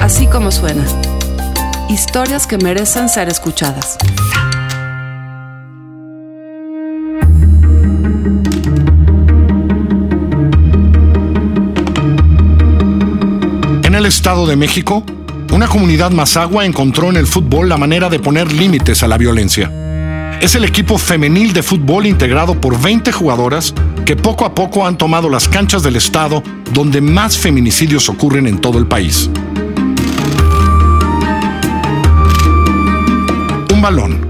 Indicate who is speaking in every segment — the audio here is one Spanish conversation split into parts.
Speaker 1: Así como suena. Historias que merecen ser escuchadas.
Speaker 2: En el Estado de México, una comunidad mazagua encontró en el fútbol la manera de poner límites a la violencia. Es el equipo femenil de fútbol integrado por 20 jugadoras que poco a poco han tomado las canchas del estado donde más feminicidios ocurren en todo el país. Balón,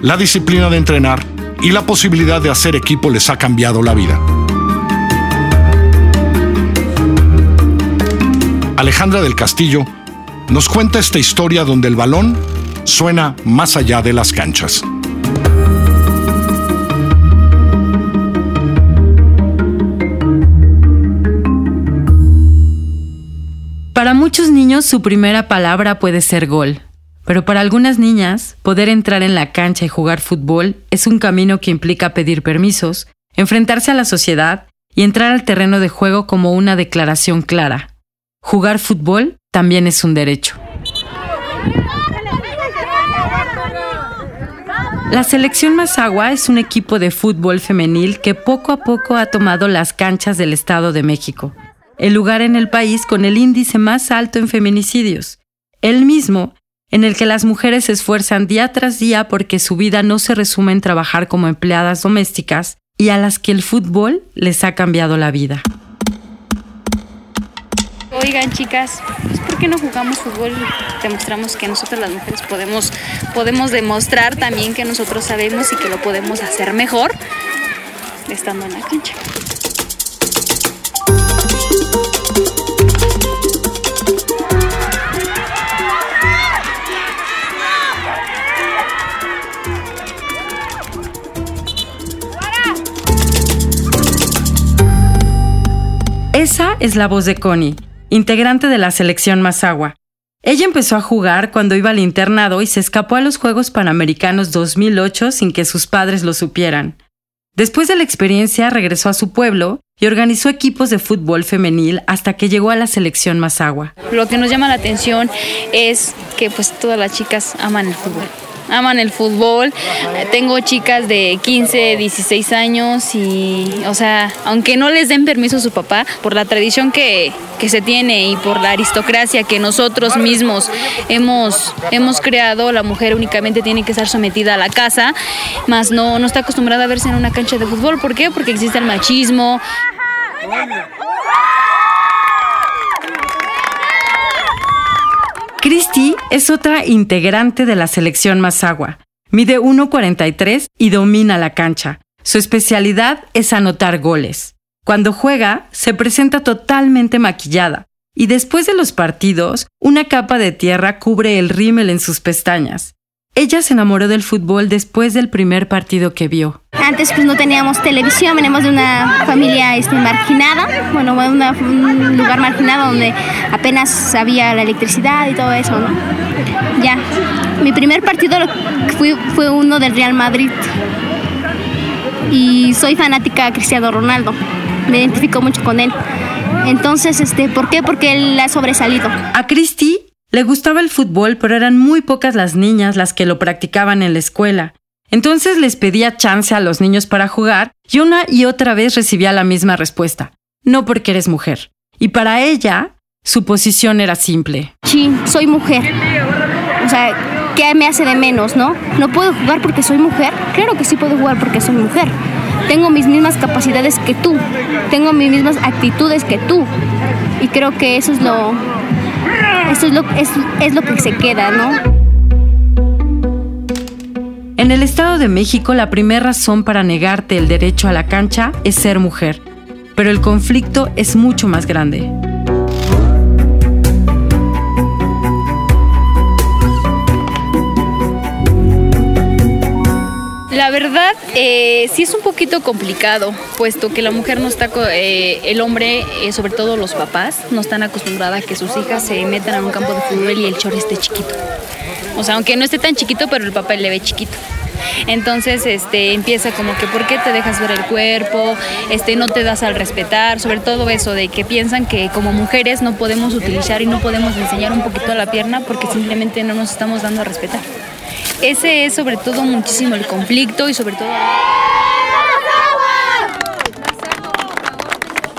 Speaker 2: la disciplina de entrenar y la posibilidad de hacer equipo les ha cambiado la vida. Alejandra del Castillo nos cuenta esta historia donde el balón suena más allá de las canchas.
Speaker 3: Para muchos niños su primera palabra puede ser gol, pero para algunas niñas poder entrar en la cancha y jugar fútbol es un camino que implica pedir permisos, enfrentarse a la sociedad y entrar al terreno de juego como una declaración clara. Jugar fútbol también es un derecho. La selección Mazagua es un equipo de fútbol femenil que poco a poco ha tomado las canchas del Estado de México el lugar en el país con el índice más alto en feminicidios, el mismo en el que las mujeres se esfuerzan día tras día porque su vida no se resume en trabajar como empleadas domésticas y a las que el fútbol les ha cambiado la vida.
Speaker 4: Oigan chicas, pues ¿por qué no jugamos fútbol y demostramos que nosotros las mujeres podemos, podemos demostrar también que nosotros sabemos y que lo podemos hacer mejor estando en la cancha?
Speaker 3: Esa es la voz de Connie, integrante de la selección Mazagua. Ella empezó a jugar cuando iba al internado y se escapó a los Juegos Panamericanos 2008 sin que sus padres lo supieran. Después de la experiencia regresó a su pueblo y organizó equipos de fútbol femenil hasta que llegó a la selección Mazagua.
Speaker 4: Lo que nos llama la atención es que pues todas las chicas aman el fútbol aman el fútbol. Tengo chicas de 15, 16 años y, o sea, aunque no les den permiso a su papá, por la tradición que, se tiene y por la aristocracia que nosotros mismos hemos, hemos creado, la mujer únicamente tiene que estar sometida a la casa, más no, no está acostumbrada a verse en una cancha de fútbol. ¿Por qué? Porque existe el machismo.
Speaker 3: Christy es otra integrante de la selección Mazagua. Mide 1.43 y domina la cancha. Su especialidad es anotar goles. Cuando juega, se presenta totalmente maquillada y después de los partidos, una capa de tierra cubre el rímel en sus pestañas. Ella se enamoró del fútbol después del primer partido que vio.
Speaker 5: Antes pues no teníamos televisión, venimos de una familia este, marginada, bueno, un lugar marginado donde apenas había la electricidad y todo eso, ¿no? Ya, mi primer partido fue, fue uno del Real Madrid y soy fanática de Cristiano Ronaldo, me identifico mucho con él. Entonces, este, ¿por qué? Porque él ha sobresalido.
Speaker 3: A Cristi le gustaba el fútbol, pero eran muy pocas las niñas las que lo practicaban en la escuela. Entonces les pedía chance a los niños para jugar y una y otra vez recibía la misma respuesta. No porque eres mujer. Y para ella, su posición era simple.
Speaker 5: Sí, soy mujer. O sea, ¿qué me hace de menos, no? ¿No puedo jugar porque soy mujer? Claro que sí puedo jugar porque soy mujer. Tengo mis mismas capacidades que tú. Tengo mis mismas actitudes que tú. Y creo que eso es lo, eso es lo, que se queda, ¿no?
Speaker 3: En el Estado de México, la primera razón para negarte el derecho a la cancha es ser mujer, pero el conflicto es mucho más grande.
Speaker 4: La verdad, eh, sí es un poquito complicado, puesto que la mujer no está, eh, el hombre, eh, sobre todo los papás, no están acostumbrados a que sus hijas se metan en un campo de fútbol y el chor esté chiquito. O sea, aunque no esté tan chiquito, pero el papá le ve chiquito. Entonces, este, empieza como que, ¿por qué te dejas ver el cuerpo? Este, no te das al respetar, sobre todo eso de que piensan que como mujeres no podemos utilizar y no podemos enseñar un poquito la pierna porque simplemente no nos estamos dando a respetar. Ese es sobre todo muchísimo el conflicto y sobre todo...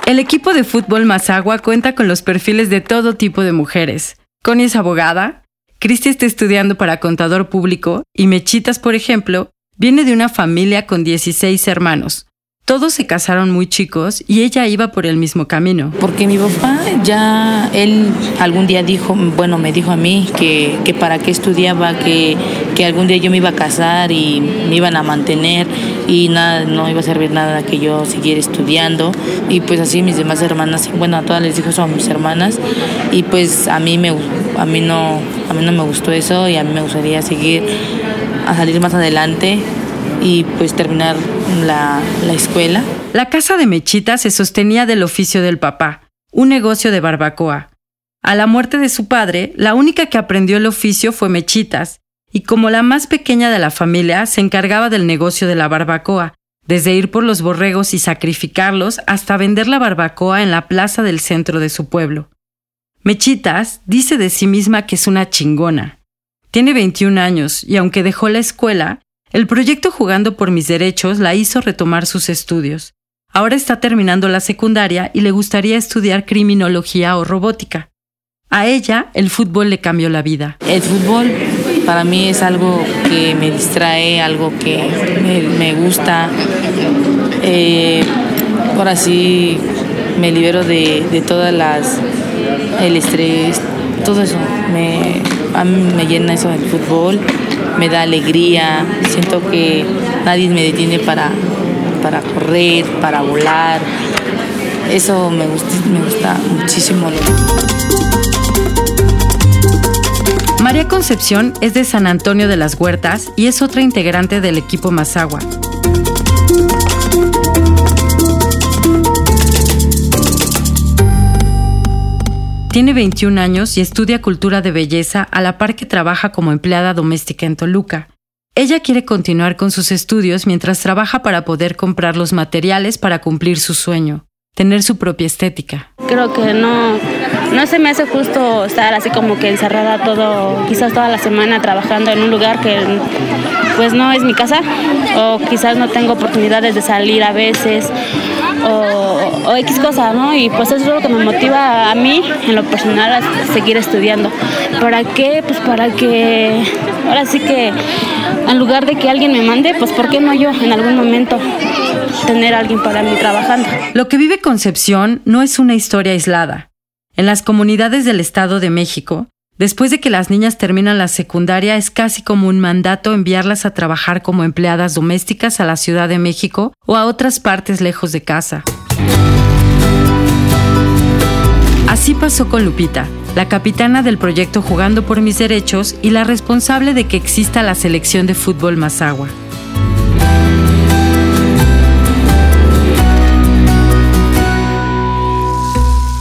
Speaker 3: El equipo de fútbol Mazagua cuenta con los perfiles de todo tipo de mujeres. Connie es abogada, Cristi está estudiando para contador público y Mechitas, por ejemplo, viene de una familia con 16 hermanos. Todos se casaron muy chicos y ella iba por el mismo camino.
Speaker 6: Porque mi papá ya, él algún día dijo, bueno, me dijo a mí que, que para qué estudiaba, que, que, algún día yo me iba a casar y me iban a mantener y nada, no iba a servir nada que yo siguiera estudiando. Y pues así mis demás hermanas, bueno, a todas les dijo eso a mis hermanas y pues a mí, me, a mí, no, a mí no me gustó eso y a mí me gustaría seguir a salir más adelante y pues terminar la, la escuela.
Speaker 3: La casa de Mechita se sostenía del oficio del papá, un negocio de barbacoa. A la muerte de su padre, la única que aprendió el oficio fue Mechitas, y como la más pequeña de la familia, se encargaba del negocio de la barbacoa, desde ir por los borregos y sacrificarlos hasta vender la barbacoa en la plaza del centro de su pueblo. Mechitas dice de sí misma que es una chingona. Tiene 21 años y aunque dejó la escuela, el proyecto Jugando por mis derechos la hizo retomar sus estudios. Ahora está terminando la secundaria y le gustaría estudiar criminología o robótica. A ella el fútbol le cambió la vida.
Speaker 6: El fútbol para mí es algo que me distrae, algo que me, gusta. Eh, ahora sí me libero de, de todas las el estrés, todo eso. Me, a mí me llena eso del fútbol me da alegría, siento que nadie me detiene para, para correr, para volar. Eso me gusta, me gusta muchísimo.
Speaker 3: María Concepción es de San Antonio de las Huertas y es otra integrante del equipo Mazagua. Tiene 21 años y estudia cultura de belleza a la par que trabaja como empleada doméstica en Toluca. Ella quiere continuar con sus estudios mientras trabaja para poder comprar los materiales para cumplir su sueño, tener su propia estética.
Speaker 7: Creo que no, no se me hace justo estar así como que encerrada todo, quizás toda la semana trabajando en un lugar que pues no es mi casa o quizás no tengo oportunidades de salir a veces o, X cosa, ¿no? Y pues eso es lo que me motiva a mí, en lo personal, a seguir estudiando. ¿Para qué? Pues para que, ahora sí que, en lugar de que alguien me mande, pues ¿por qué no yo en algún momento tener alguien para mí trabajando?
Speaker 3: Lo que vive Concepción no es una historia aislada. En las comunidades del Estado de México, Después de que las niñas terminan la secundaria, es casi como un mandato enviarlas a trabajar como empleadas domésticas a la Ciudad de México o a otras partes lejos de casa. Así pasó con Lupita, la capitana del proyecto Jugando por mis derechos y la responsable de que exista la selección de fútbol Mazagua.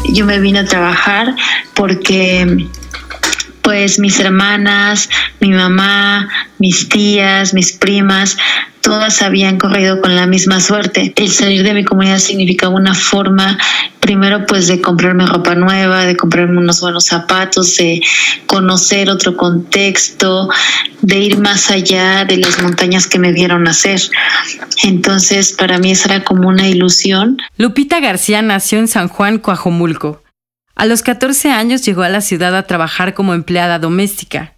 Speaker 8: Yo me vine a trabajar porque pues mis hermanas, mi mamá, mis tías, mis primas, todas habían corrido con la misma suerte. El salir de mi comunidad significaba una forma, primero pues de comprarme ropa nueva, de comprarme unos buenos zapatos, de conocer otro contexto, de ir más allá de las montañas que me vieron nacer. Entonces para mí esa era como una ilusión.
Speaker 3: Lupita García nació en San Juan, Coajomulco. A los 14 años llegó a la ciudad a trabajar como empleada doméstica.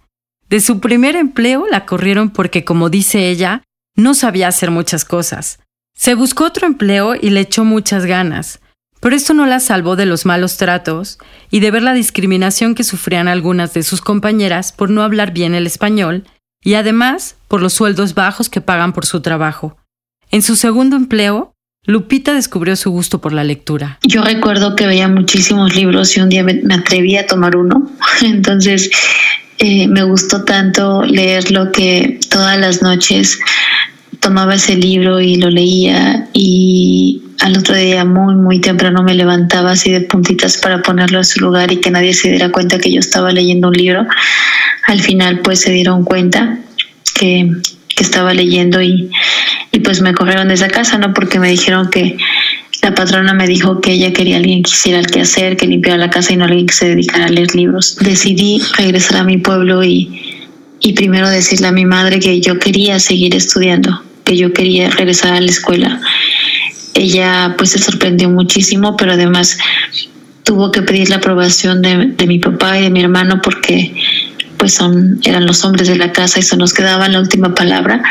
Speaker 3: De su primer empleo la corrieron porque, como dice ella, no sabía hacer muchas cosas. Se buscó otro empleo y le echó muchas ganas, pero esto no la salvó de los malos tratos y de ver la discriminación que sufrían algunas de sus compañeras por no hablar bien el español y además por los sueldos bajos que pagan por su trabajo. En su segundo empleo, Lupita descubrió su gusto por la lectura.
Speaker 8: Yo recuerdo que veía muchísimos libros y un día me, atreví a tomar uno. Entonces eh, me gustó tanto leerlo que todas las noches tomaba ese libro y lo leía y al otro día muy muy temprano me levantaba así de puntitas para ponerlo en su lugar y que nadie se diera cuenta que yo estaba leyendo un libro. Al final pues se dieron cuenta que que estaba leyendo y, y pues me corrieron de esa casa, ¿no? Porque me dijeron que la patrona me dijo que ella quería alguien que hiciera el quehacer, que limpiara la casa y no alguien que se dedicara a leer libros. Decidí regresar a mi pueblo y, y primero decirle a mi madre que yo quería seguir estudiando, que yo quería regresar a la escuela. Ella pues se sorprendió muchísimo, pero además tuvo que pedir la aprobación de, de mi papá y de mi hermano porque pues son eran los hombres de la casa y eso nos quedaba la última palabra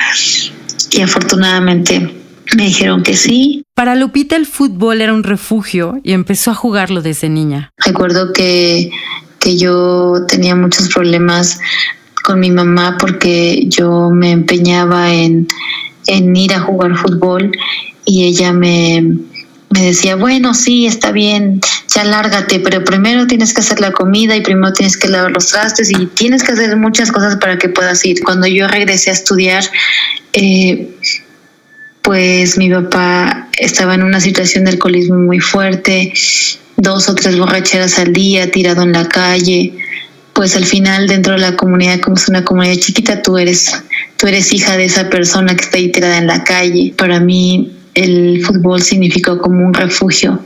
Speaker 8: y afortunadamente me dijeron que sí.
Speaker 3: Para Lupita el fútbol era un refugio y empezó a jugarlo desde niña.
Speaker 8: Recuerdo que, que yo tenía muchos problemas con mi mamá porque yo me empeñaba en, en ir a jugar fútbol y ella me, me decía, bueno, sí, está bien, ya lárgate, pero primero tienes que hacer la comida y primero tienes que lavar los trastes y tienes que hacer muchas cosas para que puedas ir. Cuando yo regresé a estudiar, eh, pues mi papá estaba en una situación de alcoholismo muy fuerte, dos o tres borracheras al día, tirado en la calle. Pues al final dentro de la comunidad, como es una comunidad chiquita, tú eres, tú eres hija de esa persona que está ahí tirada en la calle. Para mí el fútbol significó como un refugio,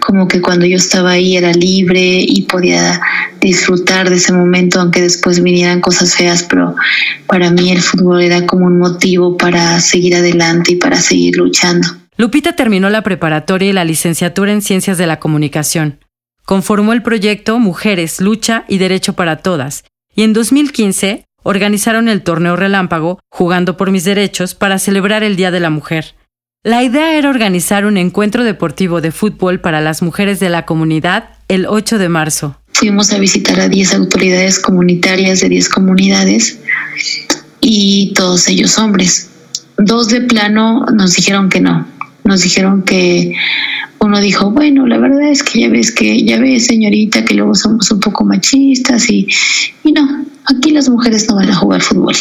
Speaker 8: como que cuando yo estaba ahí era libre y podía disfrutar de ese momento, aunque después vinieran cosas feas, pero para mí el fútbol era como un motivo para seguir adelante y para seguir luchando.
Speaker 3: Lupita terminó la preparatoria y la licenciatura en Ciencias de la Comunicación. Conformó el proyecto Mujeres, Lucha y Derecho para Todas, y en 2015 organizaron el torneo Relámpago, Jugando por mis Derechos, para celebrar el Día de la Mujer. La idea era organizar un encuentro deportivo de fútbol para las mujeres de la comunidad el 8 de marzo.
Speaker 8: Fuimos a visitar a 10 autoridades comunitarias de 10 comunidades y todos ellos hombres. Dos de plano nos dijeron que no. Nos dijeron que uno dijo, bueno, la verdad es que ya ves que, ya ves señorita, que luego somos un poco machistas y, y no, aquí las mujeres no van a jugar fútbol.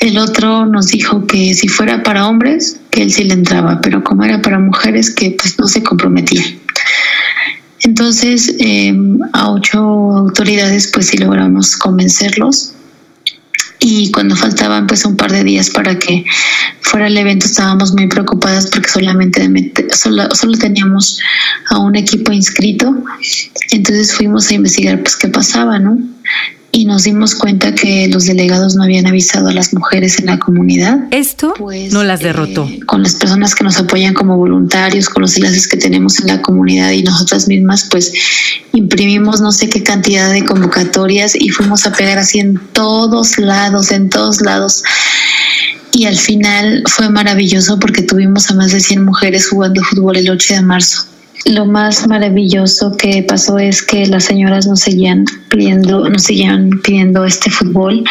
Speaker 8: El otro nos dijo que si fuera para hombres, que él sí le entraba, pero como era para mujeres, que pues no se comprometía. Entonces, eh, a ocho autoridades, pues sí logramos convencerlos. Y cuando faltaban pues un par de días para que fuera el evento, estábamos muy preocupadas porque solamente solo, solo teníamos a un equipo inscrito. Entonces fuimos a investigar pues qué pasaba, ¿no? Y nos dimos cuenta que los delegados no habían avisado a las mujeres en la comunidad.
Speaker 3: Esto pues, no las derrotó.
Speaker 8: Eh, con las personas que nos apoyan como voluntarios, con los enlaces que tenemos en la comunidad y nosotras mismas, pues imprimimos no sé qué cantidad de convocatorias y fuimos a pegar así en todos lados, en todos lados. Y al final fue maravilloso porque tuvimos a más de 100 mujeres jugando fútbol el 8 de marzo lo más maravilloso que pasó es que las señoras nos seguían pidiendo, nos seguían pidiendo este fútbol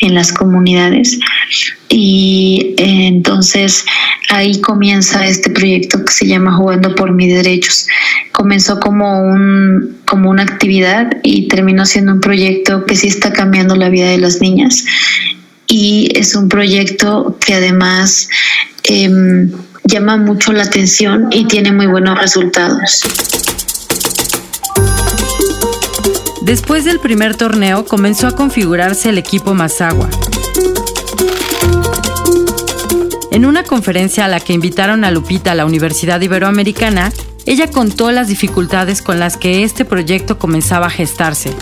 Speaker 8: en las comunidades y eh, entonces ahí comienza este proyecto que se llama Jugando por mis derechos. Comenzó como un como una actividad y terminó siendo un proyecto que sí está cambiando la vida de las niñas y es un proyecto que además eh, llama mucho la atención y tiene muy buenos resultados.
Speaker 3: Después del primer torneo comenzó a configurarse el equipo Mazagua. En una conferencia a la que invitaron a Lupita a la Universidad Iberoamericana, ella contó las dificultades con las que este proyecto comenzaba a gestarse.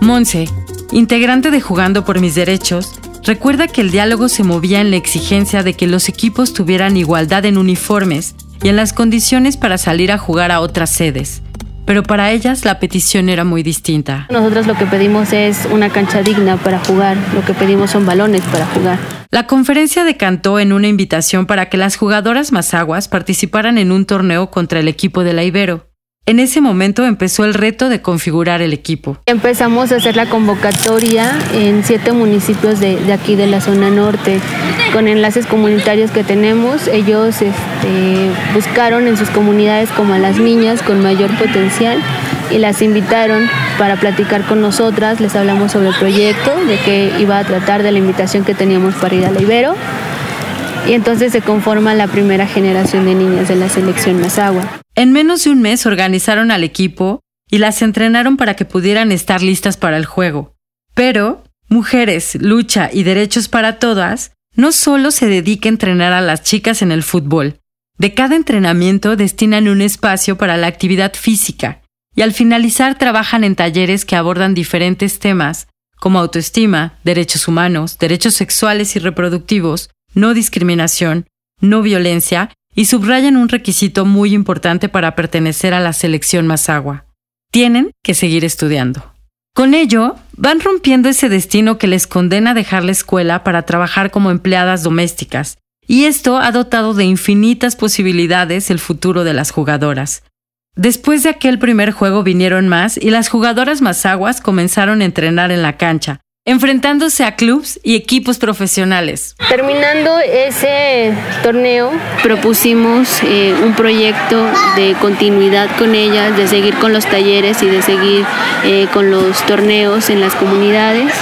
Speaker 3: Monse, integrante de Jugando por mis Derechos, Recuerda que el diálogo se movía en la exigencia de que los equipos tuvieran igualdad en uniformes y en las condiciones para salir a jugar a otras sedes. Pero para ellas la petición era muy distinta.
Speaker 7: Nosotros lo que pedimos es una cancha digna para jugar, lo que pedimos son balones para jugar.
Speaker 3: La conferencia decantó en una invitación para que las jugadoras mazaguas participaran en un torneo contra el equipo de la Ibero. En ese momento empezó el reto de configurar el equipo.
Speaker 7: Empezamos a hacer la convocatoria en siete municipios de, aquí de la zona norte, con enlaces comunitarios que tenemos. Ellos este, buscaron en sus comunidades como a las niñas con mayor potencial y las invitaron para platicar con nosotras. Les hablamos sobre el proyecto, de que iba a tratar de la invitación que teníamos para ir a la Ibero. Y entonces se conforma la primera generación de niñas de la selección Mazagua.
Speaker 3: En menos de un mes organizaron al equipo y las entrenaron para que pudieran estar listas para el juego. Pero Mujeres, Lucha y Derechos para Todas no solo se dedica a entrenar a las chicas en el fútbol. De cada entrenamiento destinan un espacio para la actividad física y al finalizar trabajan en talleres que abordan diferentes temas como autoestima, derechos humanos, derechos sexuales y reproductivos, no discriminación, no violencia y subrayan un requisito muy importante para pertenecer a la selección Mazagua. Tienen que seguir estudiando. Con ello, van rompiendo ese destino que les condena a dejar la escuela para trabajar como empleadas domésticas, y esto ha dotado de infinitas posibilidades el futuro de las jugadoras. Después de aquel primer juego vinieron más y las jugadoras mazaguas comenzaron a entrenar en la cancha, enfrentándose a clubes y equipos profesionales.
Speaker 7: Terminando ese torneo, propusimos eh, un proyecto de continuidad con ellas, de seguir con los talleres y de seguir eh, con los torneos en las comunidades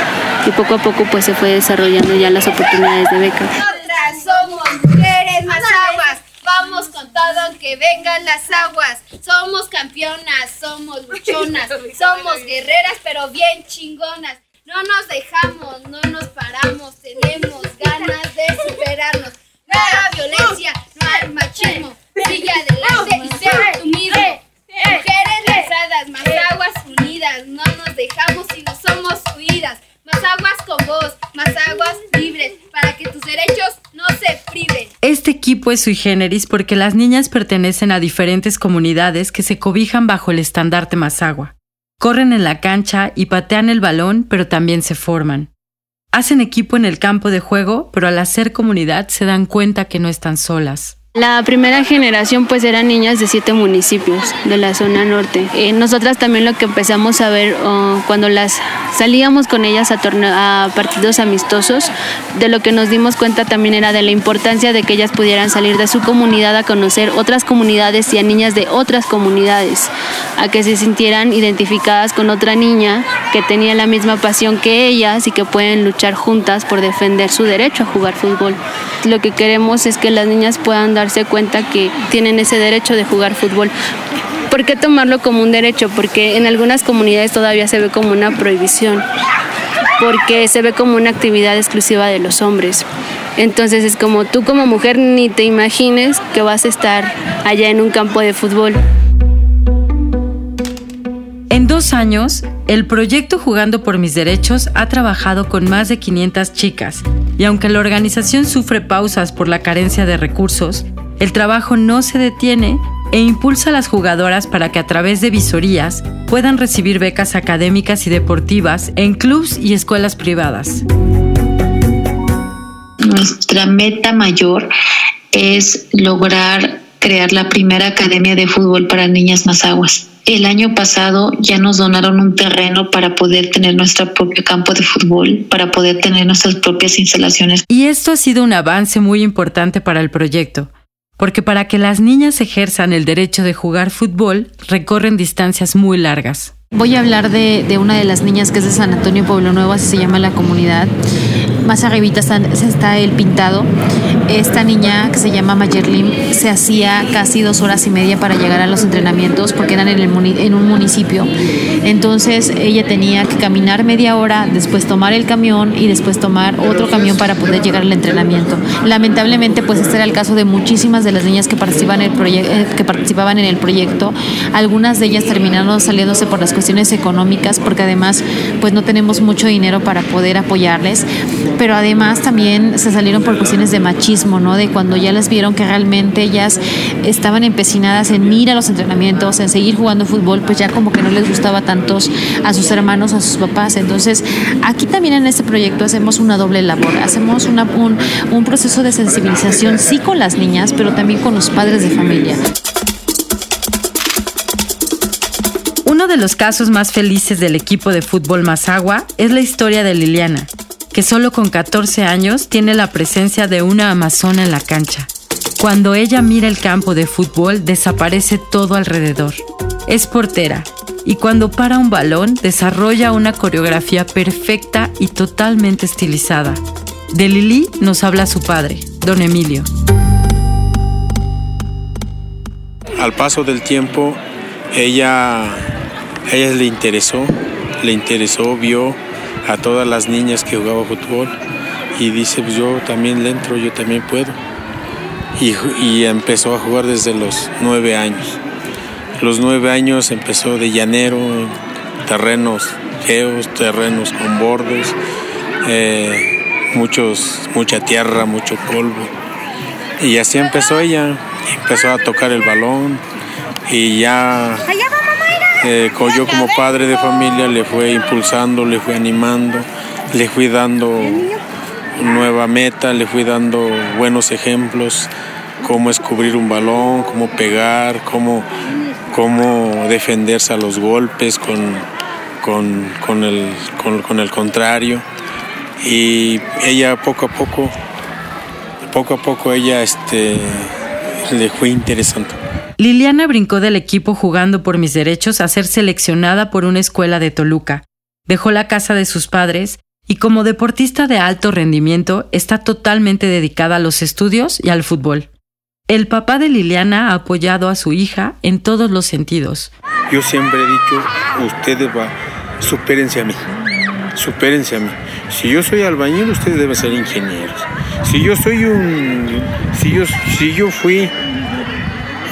Speaker 7: y poco a poco pues se fue desarrollando ya las oportunidades de becas.
Speaker 9: Nosotras somos mujeres mazaguas, vamos con todo aunque vengan las aguas, somos campeonas, somos luchonas, somos guerreras pero bien chingonas. No nos dejamos, no nos paramos, tenemos ganas de superarnos. No hay violencia, no hay machismo. Sigue adelante y sé tú mismo. Mujeres lanzadas, más aguas unidas. No nos dejamos y no somos huidas. Más aguas con vos, más aguas libres, para que tus derechos no se priven.
Speaker 3: Este equipo es sui generis porque las niñas pertenecen a diferentes comunidades que se cobijan bajo el estandarte Mazagua. Corren en la cancha y patean el balón, pero también se forman. Hacen equipo en el campo de juego, pero al hacer comunidad se dan cuenta que no están solas.
Speaker 7: La primera generación pues eran niñas de siete municipios de la zona norte. Eh, nosotras también lo que empezamos a ver oh, cuando las salíamos con ellas a, a partidos amistosos, de lo que nos dimos cuenta también era de la importancia de que ellas pudieran salir de su comunidad a conocer otras comunidades y a niñas de otras comunidades, a que se sintieran identificadas con otra niña que tenía la misma pasión que ellas y que pueden luchar juntas por defender su derecho a jugar fútbol. Lo que queremos es que las niñas puedan darse cuenta que tienen ese derecho de jugar fútbol. ¿Por qué tomarlo como un derecho? Porque en algunas comunidades todavía se ve como una prohibición, porque se ve como una actividad exclusiva de los hombres. Entonces es como tú como mujer ni te imagines que vas a estar allá en un campo de fútbol.
Speaker 3: Dos años, el proyecto Jugando por mis Derechos ha trabajado con más de 500 chicas y aunque la organización sufre pausas por la carencia de recursos, el trabajo no se detiene e impulsa a las jugadoras para que a través de visorías puedan recibir becas académicas y deportivas en clubs y escuelas privadas.
Speaker 8: Nuestra meta mayor es lograr crear la primera academia de fútbol para niñas mazaguas. El año pasado ya nos donaron un terreno para poder tener nuestro propio campo de fútbol, para poder tener nuestras propias instalaciones.
Speaker 3: Y esto ha sido un avance muy importante para el proyecto, porque para que las niñas ejerzan el derecho de jugar fútbol, recorren distancias muy largas.
Speaker 10: Voy a hablar de, de, una de las niñas que es de San Antonio Pueblo Nuevo, así se llama la comunidad. Más arribita está, está, el pintado. Esta niña que se llama Mayerlim se hacía casi dos horas y media para llegar a los entrenamientos porque eran en, el, en un municipio. Entonces ella tenía que caminar media hora, después tomar el camión y después tomar otro camión para poder llegar al entrenamiento. Lamentablemente, pues este era el caso de muchísimas de las niñas que participaban en el, eh, que participaban en el proyecto. Algunas de ellas terminaron saliéndose por las cuestiones económicas porque además pues no tenemos mucho dinero para poder apoyarles, pero además también se salieron por cuestiones de machismo, ¿no? De cuando ya les vieron que realmente ellas estaban empecinadas en ir a los entrenamientos, en seguir jugando fútbol, pues ya como que no les gustaba tantos a sus hermanos, a sus papás. Entonces, aquí también en este proyecto hacemos una doble labor, hacemos una, un, un proceso de sensibilización, sí con las niñas, pero también con los padres de familia.
Speaker 3: Uno de los casos más felices del equipo de fútbol Mazagua es la historia de Liliana, que solo con 14 años tiene la presencia de una amazona en la cancha. Cuando ella mira el campo de fútbol desaparece todo alrededor. Es portera y cuando para un balón desarrolla una coreografía perfecta y totalmente estilizada. De Lili nos habla su padre, don Emilio.
Speaker 11: Al paso del tiempo, ella, ella le interesó, le interesó, vio a todas las niñas que jugaban fútbol y dice, pues yo también le entro, yo también puedo. Y, y empezó a jugar desde los nueve años. Los nueve años empezó de llanero, terrenos feos, terrenos con bordes, eh, muchos, mucha tierra, mucho polvo. Y así empezó ella, empezó a tocar el balón y ya eh, como padre de familia le fue impulsando, le fui animando, le fui dando nueva meta, le fui dando buenos ejemplos, cómo escubrir un balón, cómo pegar, cómo, cómo defenderse a los golpes con, con, el, con, el contrario. Y ella poco a poco, poco a poco ella este, le fue interesante.
Speaker 3: Liliana brincó del equipo jugando por mis derechos a ser seleccionada por una escuela de Toluca. Dejó la casa de sus padres y como deportista de alto rendimiento está totalmente dedicada a los estudios y al fútbol. El papá de Liliana ha apoyado a su hija en todos los sentidos.
Speaker 11: Yo siempre he dicho, ustedes va, supérense a mí, supérense a mí. Si yo soy albañil, ustedes deben ser ingenieros. Si yo soy un, si yo, si yo fui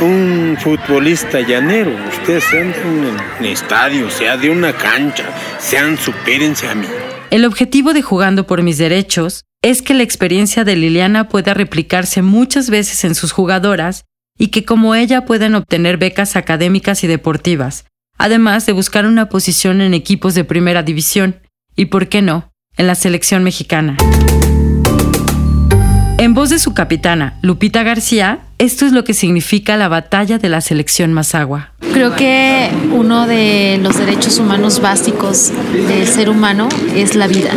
Speaker 11: un futbolista llanero. Ustedes sean un estadio, sea de una cancha, sean supérense a mí.
Speaker 3: El objetivo de Jugando por mis derechos es que la experiencia de Liliana pueda replicarse muchas veces en sus jugadoras y que como ella puedan obtener becas académicas y deportivas, además de buscar una posición en equipos de primera división y, por qué no, en la selección mexicana. En voz de su capitana, Lupita García, esto es lo que significa la batalla de la selección Mazagua.
Speaker 10: Creo que uno de los derechos humanos básicos del ser humano es la vida.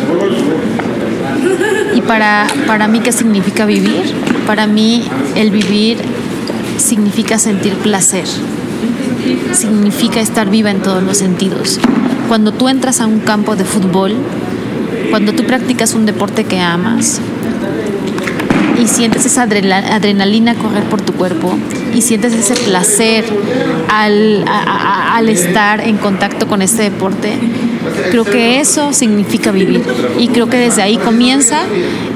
Speaker 10: Y para, para mí, ¿qué significa vivir? Para mí, el vivir significa sentir placer, significa estar viva en todos los sentidos. Cuando tú entras a un campo de fútbol, cuando tú practicas un deporte que amas, y sientes esa adrenalina correr por tu cuerpo y sientes ese placer al, estar en contacto con este deporte, creo que eso significa vivir. Y creo que desde ahí comienza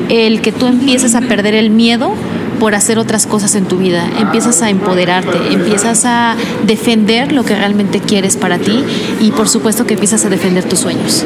Speaker 10: el que tú empieces a perder el miedo por hacer otras cosas en tu vida, empiezas a empoderarte, empiezas a defender lo que realmente quieres para ti y por supuesto que empiezas a defender tus sueños.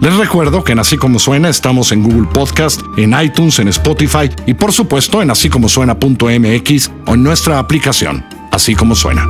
Speaker 2: Les recuerdo que en Así Como Suena estamos en Google Podcast, en iTunes, en Spotify y por supuesto en así como suena.mx o en nuestra aplicación, Así Como Suena.